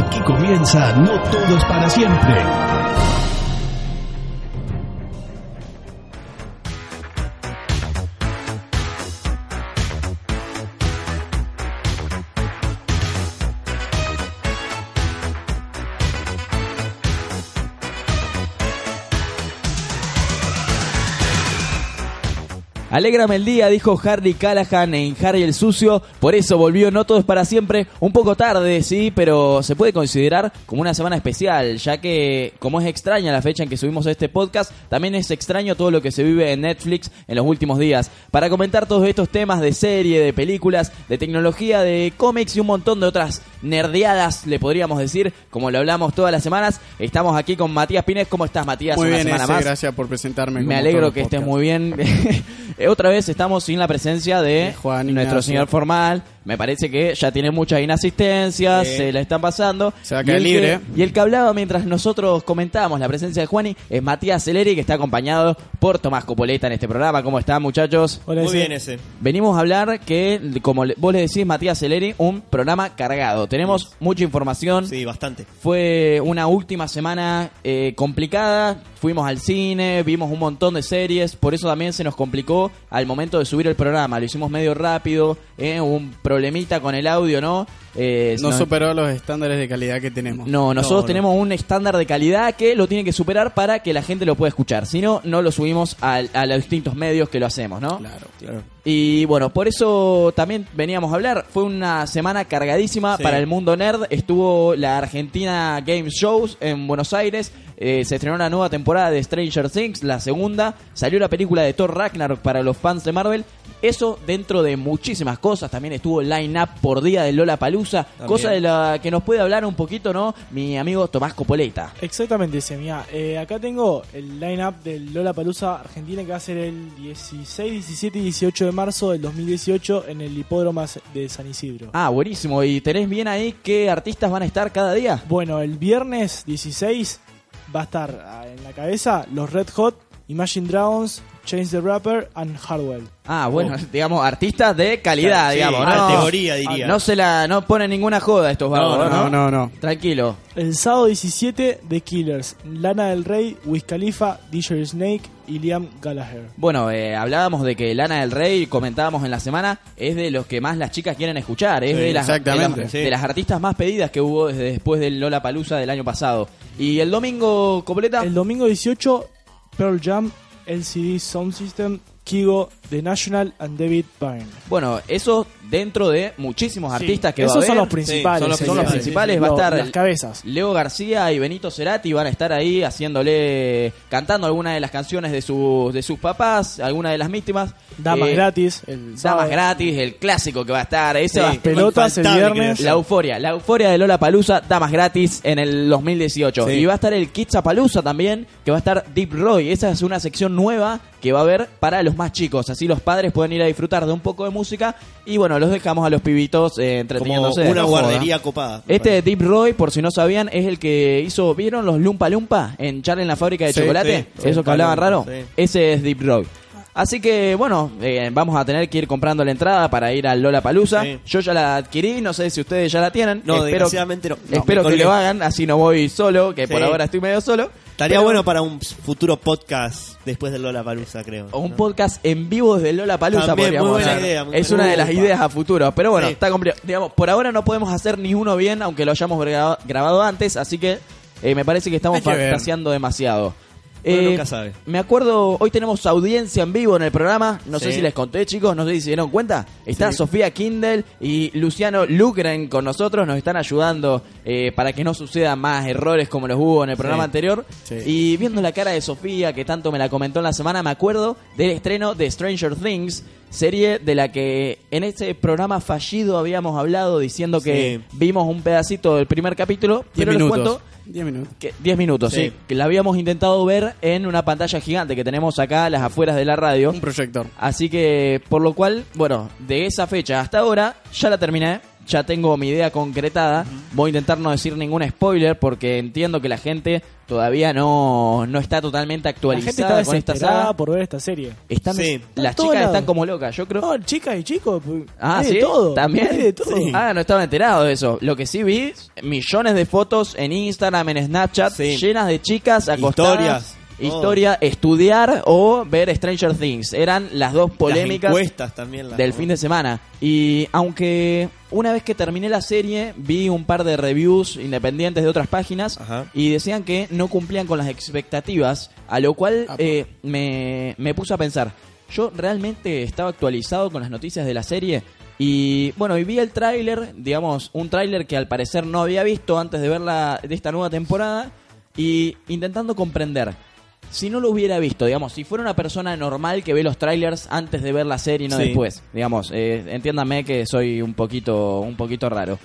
Aquí comienza No Todo es para siempre. Alégrame el día, dijo Harry Callahan en Harry el Sucio, por eso volvió No Todo es para siempre, un poco tarde, sí, pero se puede considerar como una semana especial, ya que como es extraña la fecha en que subimos este podcast, también es extraño todo lo que se vive en Netflix en los últimos días. Para comentar todos estos temas de serie, de películas, de tecnología, de cómics y un montón de otras nerdeadas, le podríamos decir, como lo hablamos todas las semanas, estamos aquí con Matías Pines. ¿Cómo estás, Matías? Muy una bien, semana ese, más. gracias por presentarme. Me alegro que estés muy bien. Eh, Otra vez estamos sin la presencia de, De Juan nuestro señor formal. Me parece que ya tiene muchas inasistencias, Sí. se la están pasando. Se va a Y el libre. Que, y el que hablaba mientras nosotros comentábamos la presencia de Juani es Matías Celeri, que está acompañado por Tomás Copoleta en este programa. ¿Cómo están, muchachos? Muy bien ese. Venimos a hablar que, como vos le decís, Matías Celeri, un programa cargado. Tenemos mucha información. Sí, bastante. Fue una última semana eh, complicada. Fuimos al cine, vimos un montón de series. Por eso también se nos complicó al momento de subir el programa. Lo hicimos medio rápido. eh, hubo un problemita con el audio, ¿no? Eh, No superó los estándares de calidad que tenemos. no, nosotros No, no. tenemos un estándar de calidad que lo tiene que superar para que la gente lo pueda escuchar. Si no, no lo subimos al- a, los distintos medios que lo hacemos, ¿no? Claro, claro. Y bueno, por eso también veníamos a hablar. Fue una semana cargadísima Sí. para el mundo nerd. Estuvo la Argentina Game Shows en Buenos Aires. Eh, se estrenó la nueva temporada de Stranger Things, la segunda. Salió la película de Thor Ragnarok para los fans de Marvel. Eso dentro de muchísimas cosas. También estuvo el line-up por día de Lola Palusa. Cosa de la que nos puede hablar un poquito, ¿no? Mi amigo Tomás Copoleta. Exactamente, Semia. Eh, acá tengo el line-up del Lola Palusa Argentina que va a ser el 16, 17 y 18 de marzo del 2018 en el hipódromo de San Isidro. Ah, buenísimo. ¿Y tenés bien ahí qué artistas van a estar cada día? Bueno, el viernes 16 va a estar ah, en la cabeza los Red Hot, Imagine Dragons, Change the Rapper and Hardwell. Ah, bueno, digamos, artistas de calidad, Sí, digamos, ¿no? categoría, diría. No se la, no ponen ninguna joda estos vagos, No, ¿no? No, no, no. Tranquilo. El sábado 17, The Killers, Lana del Rey, Wiz Khalifa, DJ Snake y Liam Gallagher. Bueno, eh, hablábamos de que Lana del Rey, comentábamos en la semana, es de los que más las chicas quieren escuchar, es Sí, de, las, de, las, sí. de las artistas más pedidas que hubo desde después del Lola Palusa del año pasado. Y el domingo, Copoleta, El domingo 18, Pearl Jam, LCD Sound System, Kigo, The National and David Byrne. bueno, eso dentro de muchísimos artistas que va a Esos son los principales. son los sí, son los sí, sí, principales, sí, va a estar Las cabezas. Leo García y Benito Cerati van a estar ahí haciéndole, cantando algunas de las canciones de sus, de sus papás, algunas de las víctimas. Damas Eh, gratis. El Damas sábado. gratis, el clásico que va a estar. Ese Sí. va- Pelotas el viernes. la euforia, la euforia de Lola Palusa, Damas gratis en el 2018. Sí. Y va a estar el Kidzapalooza también, que va a estar Deep Roy. Esa es una sección nueva que va a haber para los más chicos. Así los padres pueden ir a disfrutar de un poco de música. Y bueno, los dejamos a los pibitos eh, Como entreteniéndose. una guardería joda. copada. Este Deep Roy, por si no sabían, es el que hizo, ¿vieron los Lumpa Lumpa en Charlie en la fábrica de Sí, chocolate? sí, Eso que hablaban raro. sí. Ese es Deep Roy. Así que bueno, eh, vamos a tener que ir comprando la entrada para ir al Lola Palusa. Sí. Yo ya la adquirí, no sé si ustedes ya la tienen. No, espero, desgraciadamente no. No, espero que lo hagan, así no voy solo, que por ahora estoy medio solo. Estaría Pero- bueno para un futuro podcast después del Lola Palusa, creo. O un ¿no? podcast en vivo desde Lola Palusa También, podríamos muy buena hacer. idea, muy Es buena una de las idea. ideas a futuro. Pero bueno, Sí. está complicado. Digamos, por ahora no podemos hacer ni uno bien, aunque lo hayamos gra- grabado antes, así que eh, me parece que estamos fantaseando demasiado. Eh, nunca sabe. Me acuerdo, hoy tenemos audiencia en vivo en el programa. No sé si les conté, chicos, no sé si se dieron cuenta. Está Sí. Sofía Kindle y Luciano Lugren con nosotros. Nos están ayudando eh, para que no sucedan más errores como los hubo en el programa Sí. anterior. Y viendo la cara de Sofía, que tanto me la comentó en la semana, me acuerdo del estreno de Stranger Things. Serie de la que en ese programa fallido habíamos hablado diciendo que vimos un pedacito del primer capítulo. Pero les cuento 10 minutos. que 10 minutos, sí. Sí. Que la habíamos intentado ver en una pantalla gigante que tenemos acá a las afueras de la radio. Un proyector. Así que, por lo cual, bueno, de esa fecha hasta ahora, ya la terminé. Ya tengo mi idea concretada. Voy a intentar no decir ningún spoiler porque entiendo que la gente todavía no, no está totalmente La gente está actualizada con esta saga. por ver esta serie. Están, Sí. Las chicas están como locas, yo creo. No, chicas y chicos, pues, Ah, ¿sí? de todo. ¿También? Hay de todo. Sí. Ah, no estaba enterado de eso. Lo que sí vi, millones de fotos en Instagram, en Snapchat, Sí. llenas de chicas acostadas. Historias. Historia, estudiar o ver Stranger Things. Eran las dos polémicas Las también. las- del fin de semana. Y aunque una vez que terminé la serie, vi un par de reviews independientes de otras páginas Ajá. y decían que no cumplían con las expectativas, a lo cual eh, me, me puse a pensar, ¿yo realmente estaba actualizado con las noticias de la serie? Y bueno, y vi el tráiler, digamos, un tráiler que al parecer no había visto antes de verla de esta nueva temporada y intentando comprender. Si no lo hubiera visto, digamos, si fuera una persona normal que ve los trailers antes de ver la serie y no Sí. después, digamos, eh, entiéndame que soy un poquito, un poquito raro.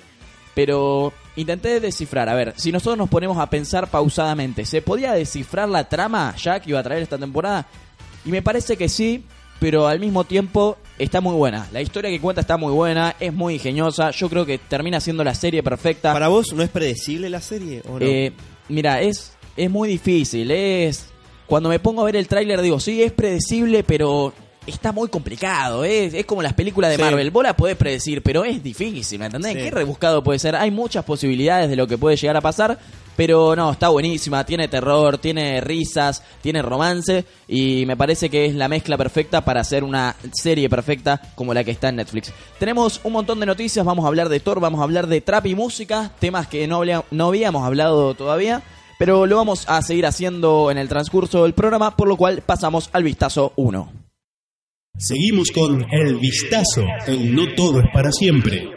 Pero intenté descifrar, a ver, si nosotros nos ponemos a pensar pausadamente, ¿se podía descifrar la trama ya que iba a traer esta temporada? Y me parece que sí, pero al mismo tiempo está muy buena. La historia que cuenta está muy buena, es muy ingeniosa, yo creo que termina siendo la serie perfecta. ¿Para vos no es predecible la serie o no? Eh, mira, es, es muy difícil. Es Cuando me pongo a ver el tráiler digo, sí, es predecible, pero está muy complicado. Es, es como las películas de Sí. Marvel. Vos la podés predecir, pero es difícil, ¿me entendés? Sí. Qué rebuscado puede ser. Hay muchas posibilidades de lo que puede llegar a pasar. Pero no, está buenísima, tiene terror, tiene risas, tiene romance y me parece que es la mezcla perfecta para hacer una serie perfecta como la que está en Netflix. Tenemos un montón de noticias, vamos a hablar de Thor, vamos a hablar de trap y música, temas que no, no habíamos hablado todavía, pero lo vamos a seguir haciendo en el transcurso del programa, por lo cual pasamos al vistazo 1. Seguimos con El Vistazo en No Todo es para siempre.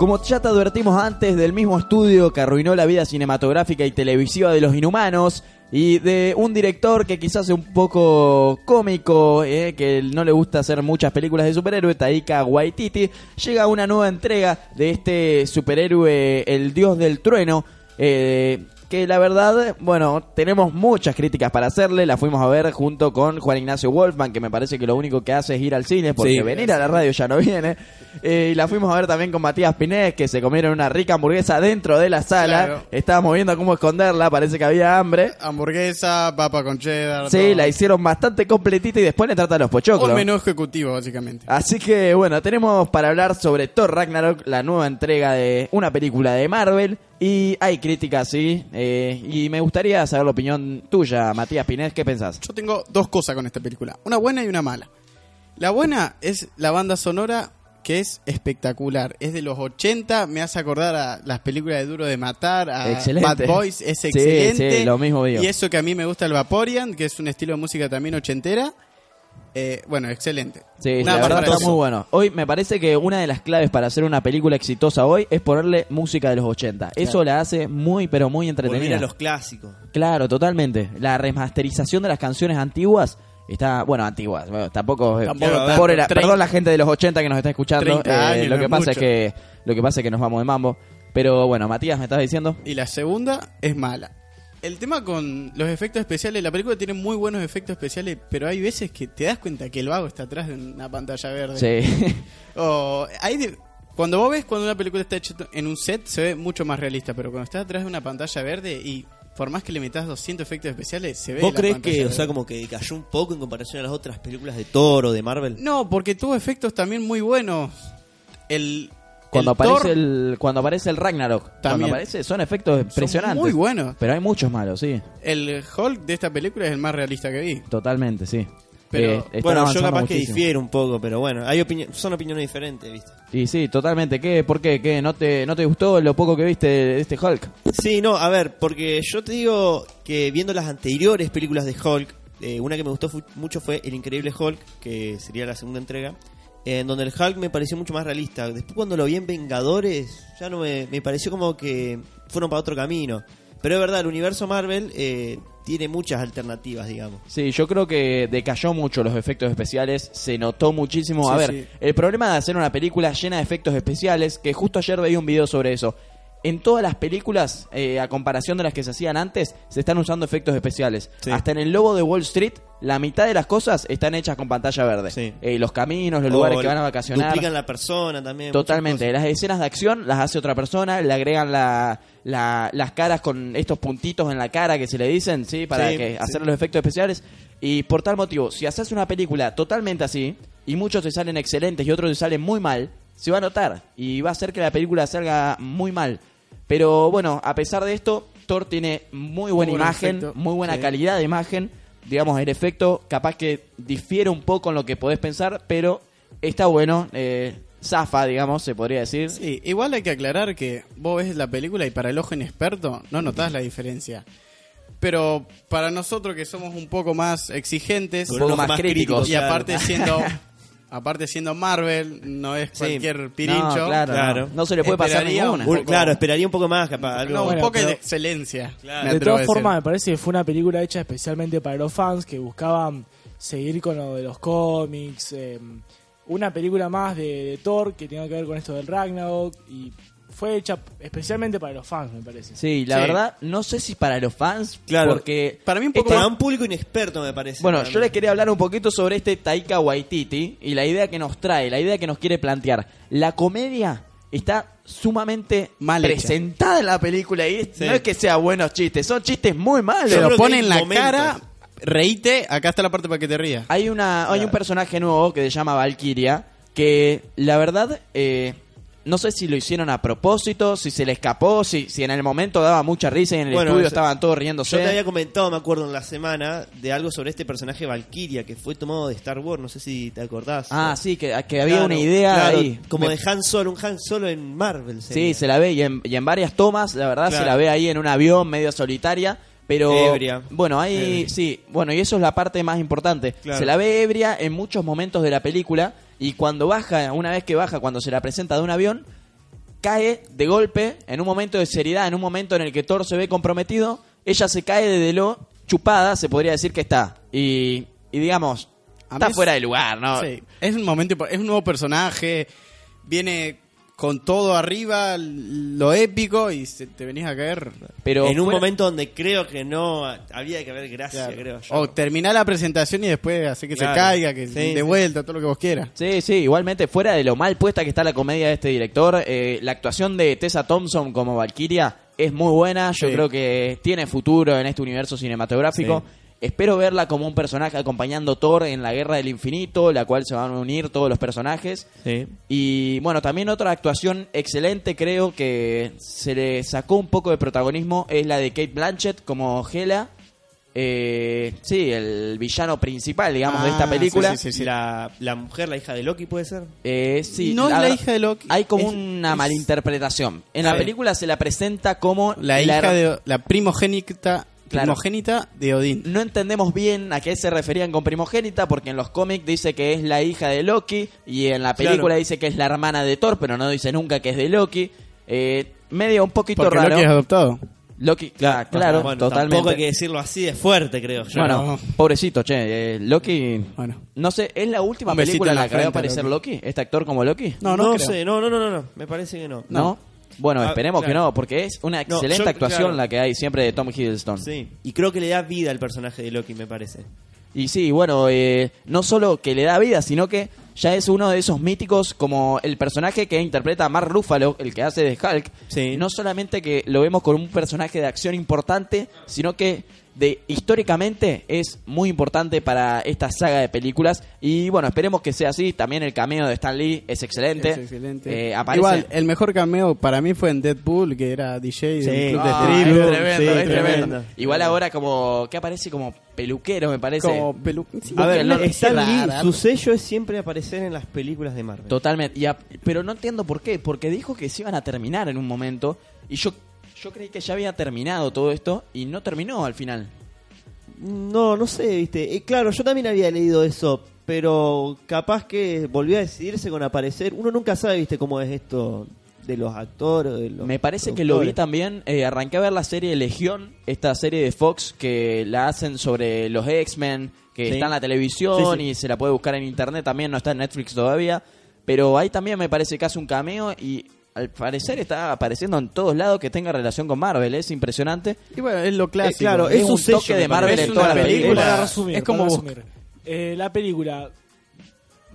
Como ya te advertimos antes del mismo estudio que arruinó la vida cinematográfica y televisiva de los inhumanos y de un director que quizás es un poco cómico, eh, que no le gusta hacer muchas películas de superhéroe, Taika Waititi, llega una nueva entrega de este superhéroe, el dios del trueno, eh, que la verdad, bueno, tenemos muchas críticas para hacerle, la fuimos a ver junto con Juan Ignacio Wolfman, que me parece que lo único que hace es ir al cine, porque Sí. venir a la radio ya no viene. Eh, y la fuimos a ver también con Matías Pinés, que se comieron una rica hamburguesa dentro de la sala. Claro. Estábamos viendo cómo esconderla, parece que había hambre. Hamburguesa, papa con cheddar. Sí, todo. la hicieron bastante completita y después le tratan los pochoclos. Un menú ejecutivo, básicamente. Así que bueno, tenemos para hablar sobre Thor Ragnarok, la nueva entrega de una película de Marvel. Y hay críticas, sí. eh, y me gustaría saber la opinión tuya, Matías Pinés. ¿Qué pensás? Yo tengo dos cosas con esta película, una buena y una mala. La buena es la banda sonora que es espectacular. Es de los 80, me hace acordar a las películas de Duro de Matar, a Excelente. Bad Boys, es Sí, excelente. sí, lo mismo digo. Y eso que a mí me gusta el Vaporian, que es un estilo de música también ochentera. Eh, bueno, excelente. Sí, Nada la verdad está muy bueno. Hoy me parece que una de las claves para hacer una película exitosa hoy es ponerle música de los 80. Eso la hace muy, pero muy Volver entretenida. a los clásicos. Claro, totalmente. La remasterización de las canciones antiguas está, bueno, antiguas. bueno, tampoco, eh, pobre la- perdón la gente de los 80 que nos está escuchando. 30 eh, lo que es pasa es mucho. que lo que pasa es que nos vamos de mambo. Pero bueno, Matías, me estás diciendo. Y la segunda es mala. El tema con los efectos especiales, la película tiene muy buenos efectos especiales, pero hay veces que te das cuenta que el vago está atrás de una pantalla verde. Sí. O hay de- cuando vos ves cuando una película está hecha en un set se ve mucho más realista, pero cuando está atrás de una pantalla verde y por más que le metas 200 efectos especiales, se ve ¿Vos la crees que, o sea, como que cayó un poco en comparación a las otras películas de Thor o de Marvel? No, porque tuvo efectos también muy buenos. El Cuando el aparece Thor el cuando aparece el Ragnarok, cuando También. aparece son efectos impresionantes. muy buenos. Pero hay muchos malos, sí. El Hulk de esta película es el más realista que vi. Totalmente, sí. Pero, Eh, Bueno, yo capaz que difiero un poco, pero bueno, hay opini- son opiniones diferentes, ¿viste? Y sí, totalmente. ¿Qué? ¿Por qué? ¿Qué? ¿No te, ¿No te gustó lo poco que viste de este Hulk? Sí, no, a ver, porque yo te digo que viendo las anteriores películas de Hulk, eh, una que me gustó fu- mucho fue El Increíble Hulk, que sería la segunda entrega, en donde el Hulk me pareció mucho más realista. Después cuando lo vi en Vengadores, ya no me, me pareció como que fueron para otro camino. Pero es verdad, el universo Marvel eh, tiene muchas alternativas, digamos. Sí, yo creo que decayó mucho los efectos especiales, se notó muchísimo. a ver, sí. el problema de hacer una película llena de efectos especiales, que justo ayer veía un video sobre eso. En todas las películas, eh, a comparación de las que se hacían antes, se están usando efectos especiales. Sí. Hasta en el Lobo de Wall Street, la mitad de las cosas están hechas con pantalla verde. Sí. Eh, los caminos, los lugares que van a vacacionar. Duplican la persona también. Totalmente. Las escenas de acción las hace otra persona, le agregan la, la- las caras con estos puntitos en la cara que se le dicen, ¿sí? Para Sí, que hacer los efectos especiales. Y por tal motivo, si haces una película totalmente así, y muchos te salen excelentes y otros te salen muy mal, se va a notar. Y va a hacer que la película salga muy mal. Pero bueno, a pesar de esto, Thor tiene muy buena buen imagen, efecto. muy buena Sí. calidad de imagen. Digamos, el efecto capaz que difiere un poco en lo que podés pensar, pero está bueno. Eh, zafa, digamos, se podría decir. Sí, igual hay que aclarar que vos ves la película y para el ojo inexperto no notás la diferencia. Pero para nosotros que somos un poco más exigentes Un poco más más críticos. críticos. y claro. aparte siendo aparte siendo Marvel no es Sí. cualquier pirincho. No, claro, Claro. No, no se le puede pasar ninguna. un Un- poco- claro, esperaría un poco más, capaz. Algo, No, un Bueno, poco pero- de excelencia. Claro. De todas formas, me parece que fue una película hecha especialmente para los fans que buscaban seguir con lo de los cómics. eh, una película más de, de Thor que tenga que ver con esto del Ragnarok. Y fue hecha especialmente para los fans, me parece. Sí, la Sí. verdad, no sé si para los fans, Claro. porque... Para mí un poco Para más- un público inexperto, me parece. Bueno, para yo mí. les quería hablar un poquito sobre este Taika Waititi y la idea que nos trae, la idea que nos quiere plantear. La comedia está sumamente Mal hecha. presentada en la película y Sí. no es que sea buenos chistes, son chistes muy malos. Yo lo creo que pone hay en la momentos. cara, reíte, acá está la parte para que te rías. Hay una hay un personaje nuevo que se llama Valkyria que la verdad eh, no sé si lo hicieron a propósito, si se le escapó, si, si en el momento daba mucha risa y en el Bueno, estudio estaban todos Yo riéndose. te había comentado, me acuerdo, en la semana, de algo sobre este personaje Valkyria, que fue tomado de Star Wars, no sé si te acordás. Ah, sí, que, que había Claro, una idea claro, ahí. Como Me- de Han Solo, un Han Solo en Marvel. Sí, se la ve y en, y en varias tomas, la verdad, Claro. se la ve ahí en un avión medio solitaria. Pero Ebria. bueno, ahí Ebria. sí, bueno, y eso es la parte más importante. Se la ve ebria en muchos momentos de la película y cuando baja, una vez que baja, cuando se la presenta de un avión, cae de golpe en un momento de seriedad, en un momento en el que Thor se ve comprometido, ella se cae de lo chupada, se podría decir que está. Y, y digamos, está fuera de lugar, ¿no? Sí, es un momento, es un nuevo personaje, viene con todo arriba, lo épico y se- te venís a caer. Pero en un fuera- momento donde creo que no había que haber gracia, Claro. creo yo. O terminar la presentación y después hacer que Claro. se caiga, que Sí, de sí. vuelta, todo lo que vos quieras. Sí, sí, igualmente fuera de lo mal puesta que está la comedia de este director, eh, la actuación de Tessa Thompson como Valkyria es muy buena, yo Sí. creo que tiene futuro en este universo cinematográfico. Sí. Espero verla como un personaje acompañando a Thor en la Guerra del Infinito, la cual se van a unir todos los personajes. Sí. Y bueno, también otra actuación excelente, creo que se le sacó un poco de protagonismo, es la de Kate Blanchett como Hela. Eh, sí, el villano principal, digamos, de esta Ah, película. sí, sí, sí. La, la mujer, la hija de Loki, puede ser. Eh, sí, No es la verdad, hija de Loki. Hay como Es- una es- malinterpretación. En la Sí. película se la presenta como La hija her- de la primogénita, Claro. primogénita de Odín. No entendemos bien a qué se referían con primogénita, porque en los cómics dice que es la hija de Loki y en la película Claro. dice que es la hermana de Thor, pero no dice nunca que es de Loki. Eh, medio un poquito Porque raro. Loki es adoptado. Loki, claro, claro, Bueno, totalmente. Tampoco hay que decirlo así de fuerte, creo yo. Bueno, No. pobrecito, che. eh, Loki. Bueno. No sé, ¿es la última película en la la que va a aparecer Loki. Loki? ¿Este actor como Loki? No, no, no, creo. sé, no, no, no, no, no, me parece que no. ¿No? Bueno, Ah, esperemos que no, porque es una No, excelente yo- actuación claro. la que hay siempre de Tom Hiddleston. Sí, y creo que le da vida al personaje de Loki, me parece. Y sí, bueno, eh, no solo que le da vida, sino que ya es uno de esos míticos como el personaje que interpreta a Mark Ruffalo, el que hace de Hulk. Sí. No solamente que lo vemos con un personaje de acción importante, sino que de históricamente es muy importante para esta saga de películas y bueno, esperemos que sea así. También el cameo de Stan Lee es excelente. Es excelente. Eh, aparece Igual, el mejor cameo para mí fue en Deadpool, que era DJ Sí. del club Ah, de es strip. tremendo, Sí, es tremendo. tremendo. Igual ahora como que aparece como peluquero, me parece. Como pelu- sí, A ver, una Stan Lee, rara. su sello es siempre aparecer en las películas de Marvel. Totalmente. Y a- pero no entiendo por qué. Porque dijo que se iban a terminar en un momento. Y yo, yo creí que ya había terminado todo esto. Y no terminó al final. No, no sé, viste. Eh, claro, yo también había leído eso, pero capaz que volvió a decidirse con aparecer. Uno nunca sabe, viste, cómo es esto de los actores. De los Me parece que lo vi también. eh, arranqué a ver la serie Legión. Esta serie de Fox que la hacen sobre los X-Men. Que Sí. está en la televisión Sí, sí. y se la puede buscar en internet también. No está en Netflix todavía. Pero ahí también me parece que hace un cameo. Y al parecer está apareciendo en todos lados que tenga relación con Marvel. Es impresionante. Y bueno, es lo clásico. claro, Es es un un sello toque de Marvel en Es toda una la película. película. Para resumir, es como resumir. Eh, la película,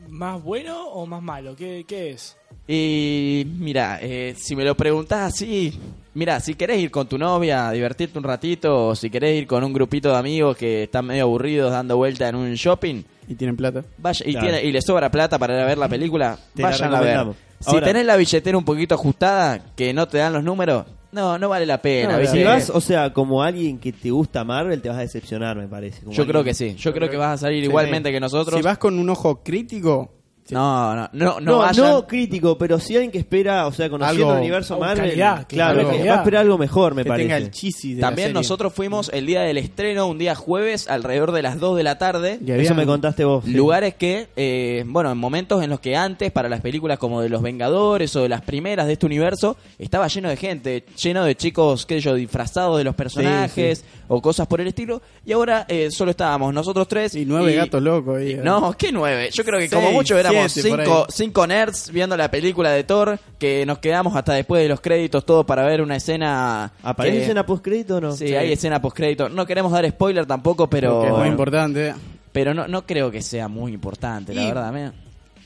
¿más bueno o más malo? ¿Qué, qué es? Y mira, eh, si me lo preguntás así, mira, si querés ir con tu novia a divertirte un ratito, o si querés ir con un grupito de amigos que están medio aburridos dando vuelta en un shopping, Y tienen plata. vaya, y, Claro. tiene, y le sobra plata para ir a ver la película, Te la vayan a ver. Si tenés la billetera un poquito ajustada, que no te dan los números, no, no vale la pena. No, ¿viste? Si vas, o sea, como alguien que te gusta Marvel, te vas a decepcionar, me parece. Como Yo creo que sí, yo creo que vas a salir Sí. igualmente que nosotros. Si vas con un ojo crítico, No, no, no, no, No, vayan. no crítico, pero si alguien que espera, o sea, conociendo Algo- el universo Marvel, calidad, claro, claro, que va a esperar algo mejor, me que parece. tenga el chisi de También la serie. nosotros fuimos el día del estreno, un día jueves, alrededor de las 2 de la tarde. Y Eso me contaste vos. sí. Lugares que, eh, bueno, en momentos en los que antes, para las películas como de los Vengadores o de las primeras de este universo, estaba lleno de gente, lleno de chicos, qué sé yo, disfrazados de los personajes o cosas por el estilo. Y ahora eh, solo estábamos nosotros tres. Y nueve gatos locos ahí, ¿eh? no, ¿qué nueve? Yo creo que Seis, como mucho éramos siete, cinco, cinco nerds viendo la película de Thor, que nos quedamos hasta después de los créditos todos para ver una escena... ¿Aparece que- escena postcrédito o no? Sí, hay escena postcrédito. No queremos dar spoiler tampoco, pero... Es muy importante. Pero no, no creo que sea muy importante, la verdad. mira.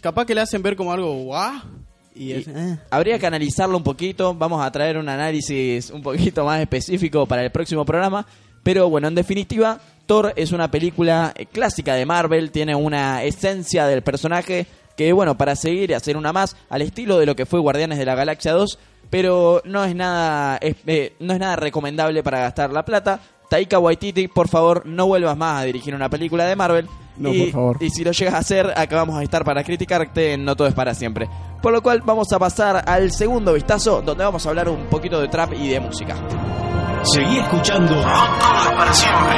Capaz que le hacen ver como algo guau. Y es, Y- eh. Habría que analizarlo un poquito. Vamos a traer un análisis un poquito más específico para el próximo programa. Pero bueno, en definitiva, Thor es una película eh, clásica de Marvel. Tiene una esencia del personaje que, bueno, para seguir y hacer una más al estilo de lo que fue Guardianes de la Galaxia 2. Pero no es nada, es- eh, no es nada recomendable para gastar la plata. Taika Waititi, por favor, no vuelvas más a dirigir una película de Marvel. No, y, por favor. y si lo llegas a hacer, acá vamos a estar para criticarte en No Todo es para siempre. Por lo cual vamos a pasar al segundo vistazo, donde vamos a hablar un poquito de trap y de música. Seguí escuchando. Para siempre.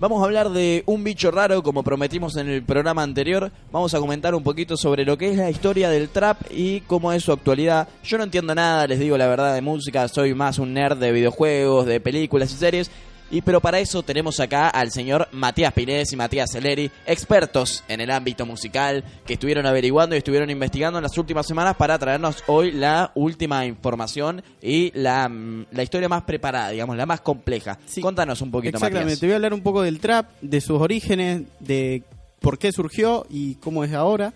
Vamos a hablar de un bicho raro, como prometimos en el programa anterior. Vamos a comentar un poquito sobre lo que es la historia del trap y cómo es su actualidad. Yo no entiendo nada, les digo la verdad, de música. Soy más un nerd de videojuegos, de películas y series. Y pero para eso tenemos acá al señor Matías Pinés y Matías Celeri, expertos en el ámbito musical, que estuvieron averiguando y estuvieron investigando en las últimas semanas para traernos hoy la última información y la, mm, la historia más preparada, digamos, la más compleja. Sí. Contanos un poquito, Exactamente, Matías. te voy a hablar un poco del trap, de sus orígenes, de por qué surgió y cómo es ahora.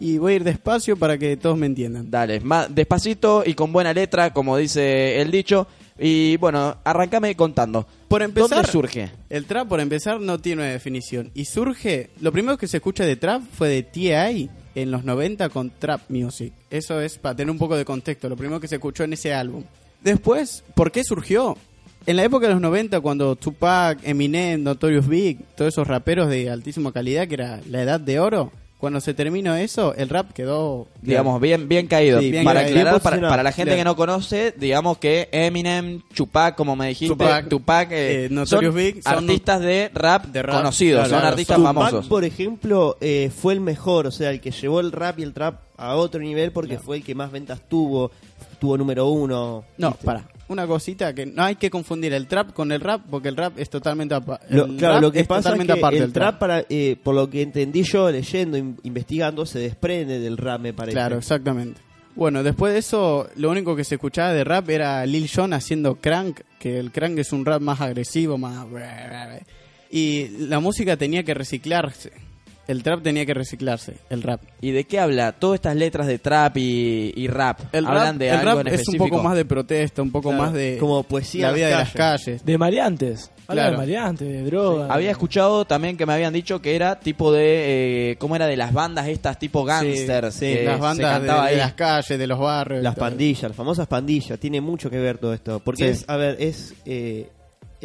Y voy a ir despacio para que todos me entiendan. Dale, más despacito y con buena letra, como dice el dicho. Y bueno, arrancame contando. Por empezar, ¿Dónde surge? el trap, por empezar, no tiene una definición. Y surge, lo primero que se escucha de trap fue de T.I. en los 90 con Trap Music. Eso es para tener un poco de contexto, lo primero que se escuchó en ese álbum. Después, ¿por qué surgió? En la época de los 90, cuando Tupac, Eminem, Notorious Big, todos esos raperos de altísima calidad, que era la edad de oro, cuando se terminó eso, el rap quedó... Digamos, bien, bien caído. Sí, bien para caído. aclarar, Bien para, posicionado. para la gente Claro. que no conoce, digamos que Eminem, Tupac, como me dijiste, Tupac, Tupac, eh, eh, Notorious son Big, son artistas de rap, de rap, conocidos, claro, son claro, artistas son- famosos. Tupac, por ejemplo, eh, fue el mejor, o sea, el que llevó el rap y el trap a otro nivel porque fue el que más ventas tuvo, número uno. No, ¿viste? para. Una cosita que no hay que confundir el trap con el rap porque el rap es totalmente apa- Lo- el claro, lo que es pasa es que aparte el trap, para, eh, por lo que entendí yo leyendo, in- investigando, se desprende del rap, me parece. Claro, exactamente. Bueno, después de eso, lo único que se escuchaba de rap era Lil Jon haciendo crank, que el crank es un rap más agresivo, más... Y la música tenía que reciclarse. El trap tenía que reciclarse, el rap. ¿Y de qué habla? Todas estas letras de trap y, y rap. El ¿Hablan rap, de el algo rap en es un específico? poco más de protesta, un poco Claro, más de como poesía la vida de las calles. De maleantes. Habla Claro. de maleantes, de drogas. Había escuchado también que me habían dicho que era tipo de. Eh, ¿Cómo era? De las bandas estas tipo gangsters. Sí, que las bandas de, cantaba de ahí. las calles, de los barrios. Las pandillas, las famosas pandillas, tiene mucho que ver todo esto. Porque Sí. es, a ver, es. eh,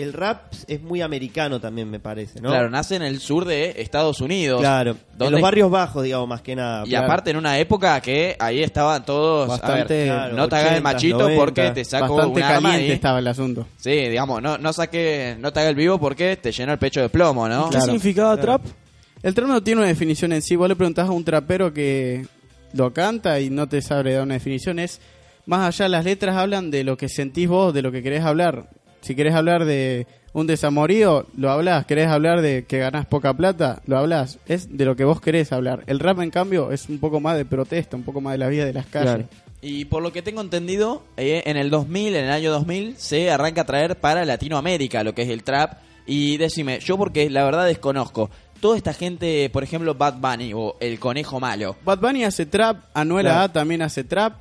el rap es muy americano también, me parece, ¿no? Claro, nace en el sur de Estados Unidos. Claro, en donde- los barrios bajos, digamos, más que nada. Y Claro. aparte en una época que ahí estaban todos. a ver, Bastante- Claro, no te hagas el 80, machito 90. porque te saco Bastante un arma caliente y- estaba el asunto. Sí, digamos, no, no saque, no te haga el vivo porque te llena el pecho de plomo, ¿no? ¿Qué Claro. significaba Claro. trap? El trap no tiene una definición en sí. Vos le preguntás a un trapero que lo canta y no te sabe dar una definición. Es más allá, las letras hablan de lo que sentís vos, de lo que querés hablar. Si querés hablar de un desamorío, lo hablas. Querés hablar de que ganás poca plata, lo hablas. Es de lo que vos querés hablar. El rap, en cambio, es un poco más de protesta, un poco más de la vida de las calles. Claro. Y por lo que tengo entendido, eh, en el 2000, en el año 2000, se arranca a traer para Latinoamérica lo que es el trap. Y decime, yo porque la verdad desconozco, toda esta gente, por ejemplo, Bad Bunny o El Conejo Malo, Bad Bunny hace trap, Anuel Claro. A también hace trap.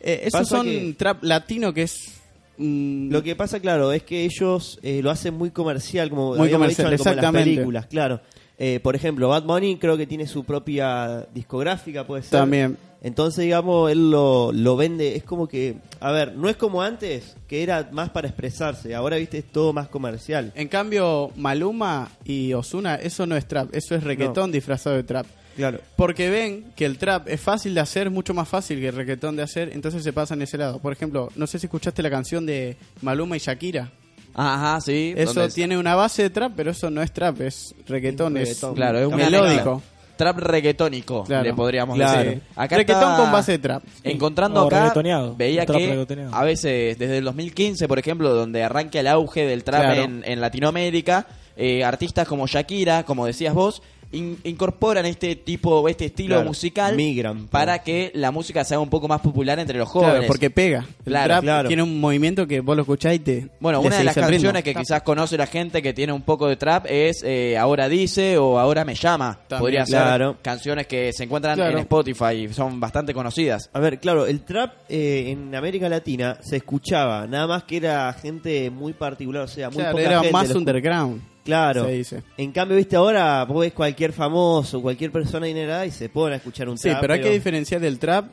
Eh, esos Pasa son que- trap latino que es... mm, Lo que pasa, claro, es que ellos eh, lo hacen muy comercial, como Muy comercial, dicho, como las películas, claro. Eh, por ejemplo, Bad Bunny creo que tiene su propia discográfica, puede ser. También. Entonces, digamos, él lo, lo vende, es como que, a ver, no es como antes, que era más para expresarse, ahora, viste, es todo más comercial. En cambio, Maluma y Osuna, eso no es trap, eso es reggaetón disfrazado de trap. Claro. Porque ven que el trap es fácil de hacer, mucho más fácil que el reggaetón de hacer, entonces se pasan ese lado. Por ejemplo, no sé si escuchaste la canción de Maluma y Shakira. Ajá, sí. Eso tiene una base de trap, pero eso no es trap, es reggaetón, es Reggaetón. Claro, es una melódico. Trap reggaetónico, Claro. le podríamos Claro. decir. Acá reggaetón con base de trap. Encontrando O acá, reggaetoneado. veía Trap que a veces, desde el 2015, por ejemplo, donde arranca el auge del trap Claro. en, en Latinoamérica, eh, artistas como Shakira, como decías vos, in- incorporan este tipo, este estilo Claro, musical migran. para que la música sea un poco más popular entre los jóvenes. Claro, porque pega. El Claro, trap claro. tiene un movimiento que vos lo escuchás y te. Bueno, una de las canciones que quizás conoce la gente que tiene un poco de trap es eh, Ahora Dice o Ahora Me Llama. También, Podría ser claro. canciones que se encuentran Claro. en Spotify y son bastante conocidas. A ver, claro, el trap eh, en América Latina se escuchaba, nada más que era gente muy particular, o sea, muy Claro, poca era gente más underground. Claro. se dice. En cambio, viste, ahora vos ves cualquier famoso, cualquier persona adinerada y se pone a escuchar un Sí, trap. pero hay que diferenciar del trap,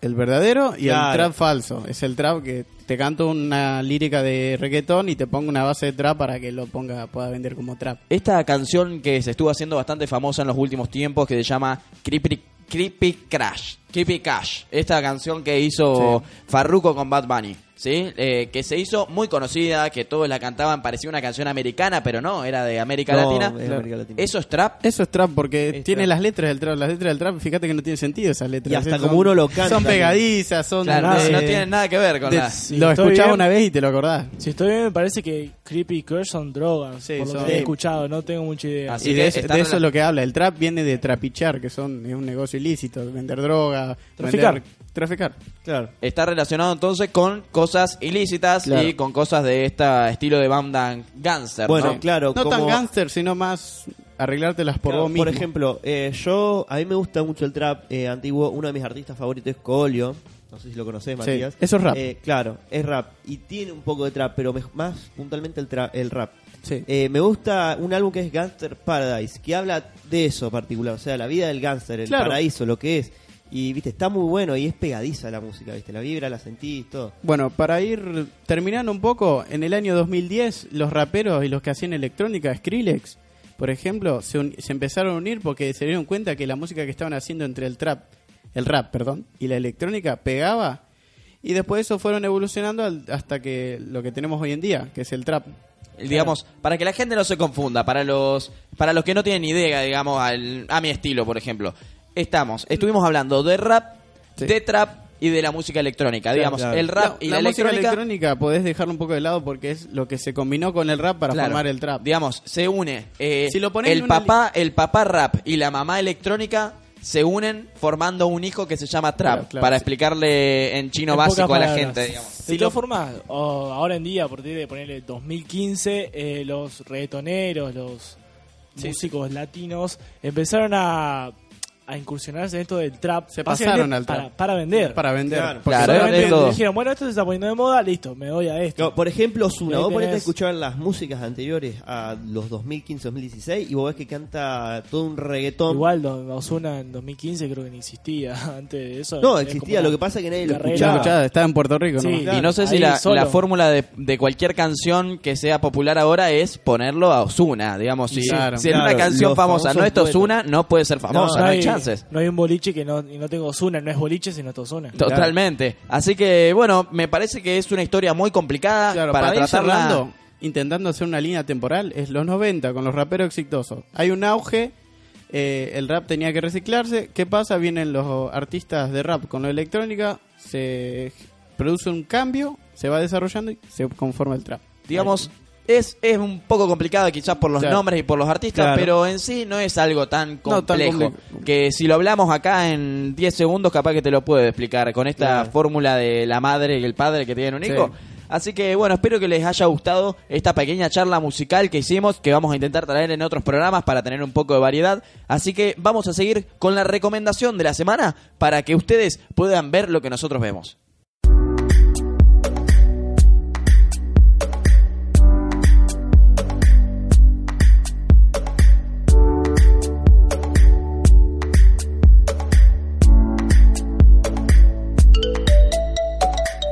el verdadero, y Claro. el trap falso. Es el trap que te canto una lírica de reggaetón y te pongo una base de trap para que lo ponga pueda vender como trap. Esta canción que se estuvo haciendo bastante famosa en los últimos tiempos que se llama Creepy, Creepy Crash. Creepy Cash. Esta canción que hizo Farruko con Bad Bunny. ¿Sí? Eh, que se hizo muy conocida, que todos la cantaban, parecía una canción americana, pero no, era de América No, Latina. es de América Latina. ¿Eso es trap? Eso es trap porque Es tiene trap. las letras del trap. Las letras del trap, fíjate que no tiene sentido esas letras. Y hasta Son- como uno lo canta Son pegadizas, son... Claro, no, de- no tienen nada que ver con de- la... Sí, lo escuchaba bien. una vez y te lo acordás. Si estoy bien, me parece que Creepy Crush son drogas. Sí, por lo son- que he escuchado, no tengo mucha idea. Así y de, eso- de es lo que habla. El trap viene de trapichar, que son es un negocio ilícito. Vender droga, Traficar. vender- traficar. Claro. Está relacionado entonces con cosas ilícitas Claro. y con cosas de este estilo de banda gangster. Bueno, ¿no? claro. No tan gangster, sino más arreglártelas por Claro, vos mismo. Por ejemplo, eh, yo, a mí me gusta mucho el trap eh, antiguo. Uno de mis artistas favoritos es Colio. No sé si lo conocés, Sí, Matías. eso es rap. Eh, claro, es rap. Y tiene un poco de trap, pero me- más puntualmente el, tra- el rap. Sí. Eh, me gusta un álbum que es Gangster Paradise, que habla de eso particular, o sea, la vida del gangster, el Claro. paraíso, lo que es. Y, viste, está muy bueno y es pegadiza la música, viste, la vibra, la sentís, todo. Bueno, para ir terminando un poco, en el año 2010 los raperos y los que hacían electrónica, Skrillex, por ejemplo, se, un- se empezaron a unir porque se dieron cuenta que la música que estaban haciendo entre el trap, el rap, perdón, y la electrónica pegaba y después de eso fueron evolucionando al- hasta que lo que tenemos hoy en día, que es el trap. digamos, para que la gente no se confunda, para los para los que no tienen idea, digamos, al- a mi estilo, por ejemplo. Estamos, estuvimos hablando de rap, Sí. de trap y de la música electrónica. digamos, claro. el rap y la, música electrónica, electrónica podés dejarlo un poco de lado porque es lo que se combinó con el rap para claro, formar el trap. Digamos, se une eh, Si lo el papá, el papá rap y la mamá electrónica se unen formando un hijo que se llama trap Claro, claro, para sí. explicarle en chino En básico a la gente, digamos. Si lo- formas, o ahora en día, a partir de ponerle 2015, eh, los reggaetoneros, los músicos latinos empezaron a, a incursionarse en esto del trap. Se pasaron al para, trap. Para vender. Para vender. Claro. Porque Claro, Solamente esto- dijeron, bueno, esto se está poniendo de moda, listo, me voy a esto. No, por ejemplo, Ozuna, Ahí vos ponete a escuchar las músicas anteriores a los 2015-2016 y vos ves que canta todo un reggaetón. Igual Don- Ozuna en 2015 creo que ni existía. Antes de eso. no, es existía, lo que pasa es que nadie lo escuchaba. Escuchá, estaba en Puerto Rico, Sí. ¿no? Y no sé si la, fórmula de, de cualquier canción que sea popular ahora es ponerlo a Osuna, digamos. Si, Claro. si en una canción famosa no está Osuna, no puede ser famosa, no, hay, chances. no hay un boliche que no, y no tengo Ozuna, no es boliche sino Ozuna. Totalmente. Así que, bueno, me parece que es una historia muy complicada Claro, para, para, ir tratarla. cerrando, intentando hacer una línea temporal, es los 90 con los raperos exitosos. Hay un auge, eh, el rap tenía que reciclarse. ¿Qué pasa? Vienen los artistas de rap con la electrónica, se produce un cambio, se va desarrollando y se conforma el trap. digamos, es, es un poco complicado quizás por los Claro. nombres y por los artistas, Claro. pero en sí no es algo tan No, tan complejo. que si lo hablamos acá en 10 segundos, capaz que te lo puedo explicar con esta Claro. fórmula de la madre y el padre que tienen un Sí. hijo. Así que bueno, espero que les haya gustado esta pequeña charla musical que hicimos, que vamos a intentar traer en otros programas para tener un poco de variedad. Así que vamos a seguir con la recomendación de la semana para que ustedes puedan ver lo que nosotros vemos.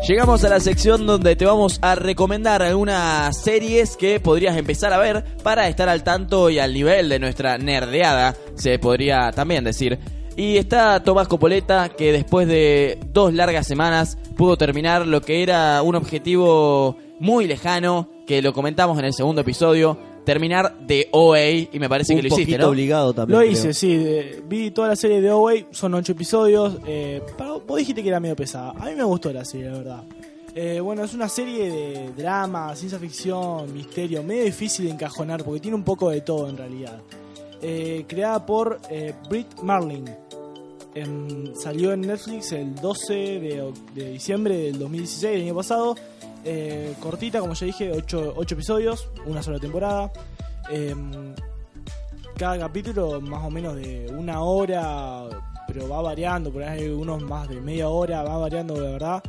Llegamos a la sección donde te vamos a recomendar algunas series que podrías empezar a ver para estar al tanto y al nivel de nuestra nerdeada, se podría también decir. Y está Tomás Copoleta que después de dos largas semanas pudo terminar lo que era un objetivo muy lejano, que lo comentamos en el segundo episodio, terminar de OA y me parece un que lo hiciste, ¿no? obligado también. Lo creo. hice, sí. de- vi toda la serie de Away, son ocho episodios. Eh, para- vos dijiste que era medio pesada. A mí me gustó la serie, la verdad. Eh, bueno, es una serie de drama, ciencia ficción, misterio, medio difícil de encajonar porque tiene un poco de todo en realidad. Eh, creada por eh, Britt Marling. Em, salió en Netflix el 12 de, oc- de diciembre del 2016, del año pasado. Eh, cortita, como ya dije, 8, episodios, una sola temporada. Em, cada capítulo más o menos de una hora, pero va variando, por ahí hay unos más de media hora, va variando de verdad.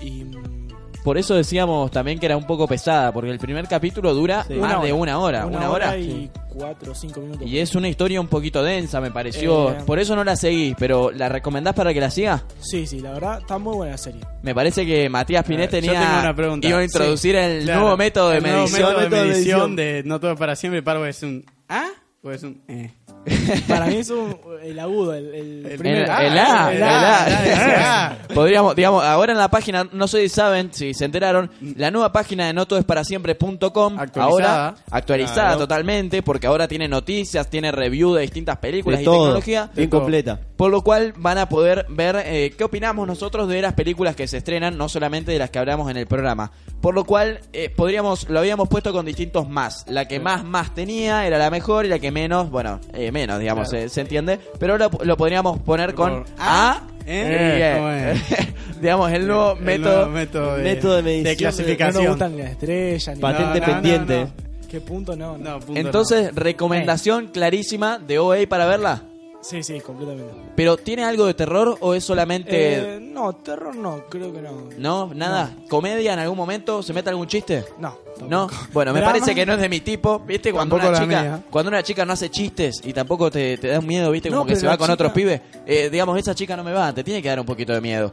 Y mm, Por eso decíamos también que era un poco pesada, porque el primer capítulo dura Sí. más Una de una hora. Una, hora. y cuatro o cinco minutos. Y es una historia un poquito densa, me pareció. Eh, Por eso no la seguí, pero ¿la recomendás para que la siga? Sí, sí, la verdad está muy buena la serie. Me parece que Matías Pinet A ver, yo tenía. tengo una pregunta. Iba a introducir el Claro. nuevo método de El nuevo medición. método de Método de medición medición. de no todo para siempre. Paro es un ¿ah? O es un eh. Para mí es un, el agudo, el, el El- primero. El, el A, el el A, A. el A. Podríamos, digamos, ahora en la página, no sé si saben, si se enteraron, la nueva página de notodesporasiempre.com, Actualizada. ahora actualizada Claro. totalmente, porque ahora tiene noticias, tiene review de distintas películas De y todo. tecnología. Bien completa. Por lo cual van a poder ver eh, qué opinamos nosotros de las películas que se estrenan, no solamente de las que hablamos en el programa. Por lo cual eh, podríamos, lo habíamos puesto con distintos más. La que más más tenía era la mejor y la que menos, bueno, eh, menos, digamos, Claro. eh, se entiende. Pero ahora lo podríamos poner con Por A. ¿Eh? y E. ¿Cómo es? digamos, el nuevo El método. nuevo método de, método de medición de- No clasificación. nos gustan ni las estrellas, ni Patente No, no, no, pendiente. no. ¿Qué punto? No, no. No, punto Entonces, recomendación clarísima de OA para verla. Sí, sí, completamente. Pero ¿tiene algo de terror o es solamente... Eh, no, terror no, creo que no. no, nada. ¿Comedia en algún momento? ¿Se mete algún chiste? No, No, bueno, me Drama, parece que no es de mi tipo, ¿viste? Cuando Tampoco una chica, cuando una chica no hace chistes y tampoco te, te da un miedo, ¿viste? No, Como que se va con chica- otros pibes. Eh, digamos, esa chica no me va, te tiene que dar un poquito de miedo.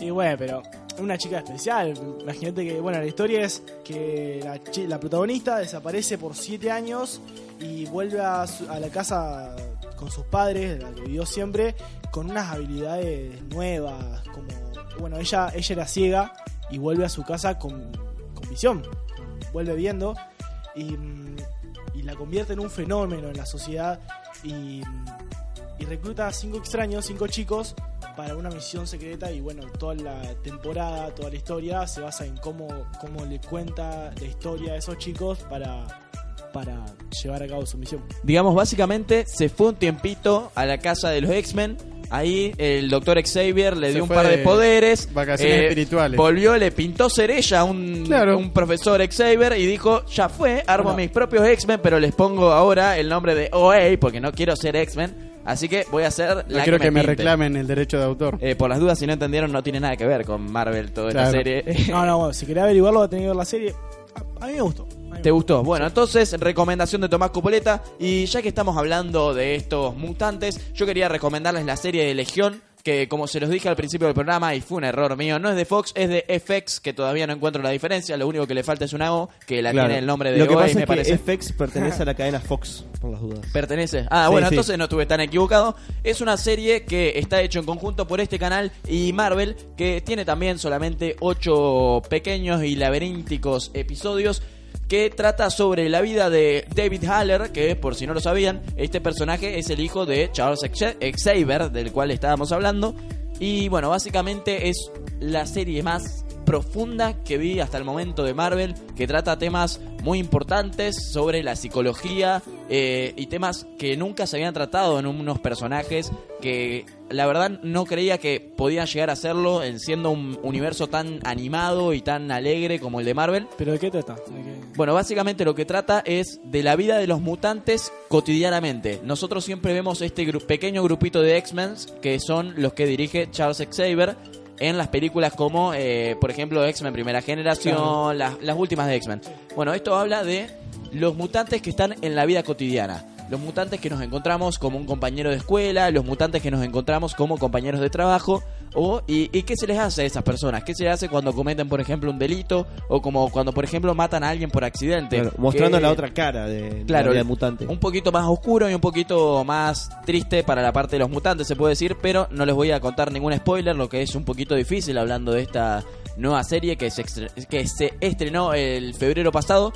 Y bueno, pero una chica especial. Imagínate que, bueno, la historia es que la, chi- la protagonista desaparece por siete años y vuelve a, su- a la casa con sus padres, la que vivió siempre, con unas habilidades nuevas. Como, bueno, ella, ella era ciega y vuelve a su casa con, con visión, vuelve viendo y, y la convierte en un fenómeno en la sociedad y, y recluta a cinco extraños, cinco chicos para una misión secreta y bueno, toda la temporada, toda la historia se basa en cómo, cómo le cuenta la historia a esos chicos para, para llevar a cabo su misión. Digamos, básicamente se fue un tiempito a la casa de los X-Men Ahí el doctor Xavier le Se dio un par de de poderes. eh, vacaciones espirituales. Volvió, le pintó cerilla a un, Claro. un profesor Xavier y dijo, ya fue, armo Bueno. mis propios X-Men, pero les pongo ahora el nombre de OA porque no quiero ser X-Men. Así que voy a hacer No la quiero que me pinte. reclamen el derecho de autor. Eh, por las dudas, si no entendieron, no tiene nada que ver con Marvel toda esta Claro. serie. No, no, bueno, si querés averiguarlo, va a tener que ver la serie. A, a mí me gustó. ¿Te gustó? Bueno, entonces, recomendación de Tomás Copoleta. Y ya que estamos hablando de estos mutantes, yo quería recomendarles la serie de Legión. Que como se los dije al principio del programa, y fue un error mío, no es de Fox, es de FX, que todavía no encuentro la diferencia. Lo único que le falta es una O, que la Claro. tiene el nombre de Lo que pasa me es parece. que FX pertenece a la cadena Fox, por las dudas. Pertenece. Ah, Sí, bueno, sí. entonces no estuve tan equivocado. Es una serie que está hecho en conjunto por este canal y Marvel, que tiene también solamente ocho pequeños y laberínticos episodios que trata sobre la vida de David Haller, que por si no lo sabían, este personaje es el hijo de Charles Xavier, del cual estábamos hablando. Y bueno, básicamente es la serie más profunda que vi hasta el momento de Marvel, que trata temas muy importantes sobre la psicología eh, y temas que nunca se habían tratado en unos personajes que la verdad no creía que podían llegar a hacerlo en siendo un universo tan animado y tan alegre como el de Marvel. ¿Pero de qué trata? ¿De qué? Bueno, básicamente lo que trata es de la vida de los mutantes cotidianamente. Nosotros siempre vemos este gru- pequeño grupito de X-Men que son los que dirige Charles Xavier en las películas como, eh, por ejemplo, X-Men Primera Generación, Claro. las, las últimas de X-Men. Bueno, esto habla de los mutantes que están en la vida cotidiana. Los mutantes que nos encontramos como un compañero de escuela, los mutantes que nos encontramos como compañeros de trabajo, o, y, y qué se les hace a esas personas, qué se les hace cuando cometen, por ejemplo, un delito, o como cuando, por ejemplo, matan a alguien por accidente. Claro, mostrando Que- la otra cara de Claro, la vida mutante. un poquito más oscuro y un poquito más triste para la parte de los mutantes, se puede decir, pero no les voy a contar ningún spoiler, lo que es un poquito difícil hablando de esta nueva serie que se, que se estrenó el febrero pasado.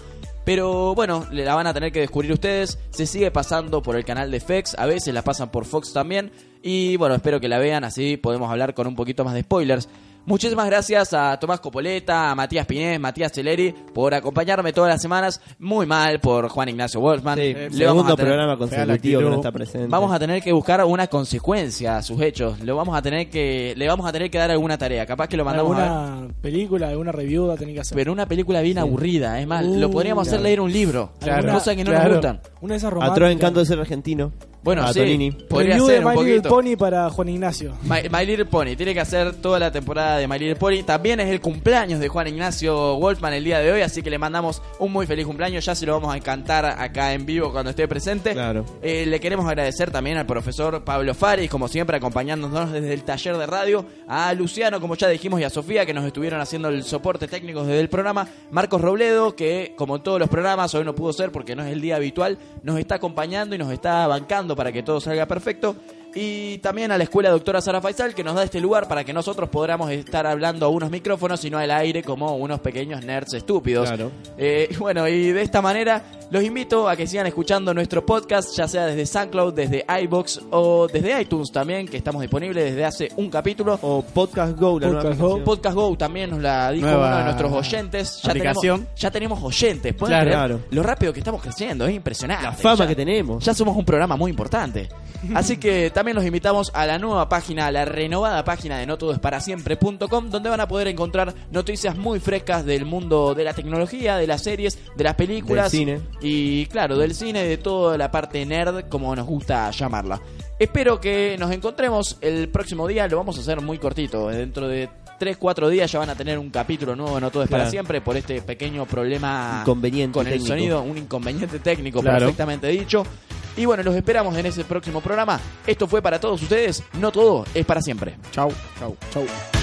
Pero bueno, la van a tener que descubrir ustedes. Se sigue pasando por el canal de FX, a veces la pasan por Fox también. Y bueno, espero que la vean, así podemos hablar con un poquito más de spoilers. Muchísimas gracias a Tomás Copoleta, a Matías Pinés, Matías Celeri por acompañarme todas las semanas. Muy mal por Juan Ignacio Wolfman. Sí, Le vamos segundo a tener- programa consecutivo que no está presente. Vamos a tener que buscar una consecuencia a sus hechos. Lo vamos a tener que, le vamos a tener que dar alguna tarea. Capaz que lo mandamos a ver. ¿Alguna película, alguna review va a tener que hacer? Pero una película bien aburrida, es más, Uh, lo podríamos hacer claro. leer un libro. ¿Alguna- Cosas que no claro, nos gustan. Una de esas románticas. Tro encanto de ser argentino. Bueno, a sí, Tonini. podría Review ser de un My Little poquito. Pony para Juan Ignacio. My, My Little Pony, tiene que hacer toda la temporada de My Little Pony. También es el cumpleaños de Juan Ignacio Wolfman el día de hoy, así que le mandamos un muy feliz cumpleaños. Ya se lo vamos a cantar acá en vivo cuando esté presente. Claro. Eh, le queremos agradecer también al profesor Pablo Faris, como siempre, acompañándonos desde el taller de radio. A Luciano, como ya dijimos, y a Sofía, que nos estuvieron haciendo el soporte técnico desde el programa. Marcos Robledo, que como en todos los programas, hoy no pudo ser porque no es el día habitual, nos está acompañando y nos está bancando para que todo salga perfecto. Y también a la escuela doctora Sara Faisal, que nos da este lugar para que nosotros podamos estar hablando a unos micrófonos y no al aire como unos pequeños nerds estúpidos. Claro. Eh, bueno, y de esta manera los invito a que sigan escuchando nuestro podcast, ya sea desde SoundCloud, desde iBox o desde iTunes también, que estamos disponibles desde hace un capítulo. O Podcast Go, la nueva Podcast Go. aplicación. Podcast Go también nos la dijo Nueva uno de nuestros oyentes. Ya aplicación. tenemos, ya tenemos oyentes. ¿pueden Claro. creer Claro. Lo rápido que estamos creciendo, es impresionante. La fama Ya- que tenemos. ya somos un programa muy importante. Así que también los invitamos a la nueva página, a la renovada página de notodoesparasiempre.com, donde van a poder encontrar noticias muy frescas del mundo de la tecnología, de las series, de las películas. Del cine. Y claro, del cine, de toda la parte nerd, como nos gusta llamarla. Espero que nos encontremos el próximo día, lo vamos a hacer muy cortito. Dentro de 3-4 días ya van a tener un capítulo nuevo de No Todo es para siempre por este pequeño problema Inconveniente con el técnico. sonido, un inconveniente técnico Claro. perfectamente dicho. Y bueno, los esperamos en ese próximo programa. Esto fue para todos ustedes. No todo es para siempre. Chau. Chau. Chau.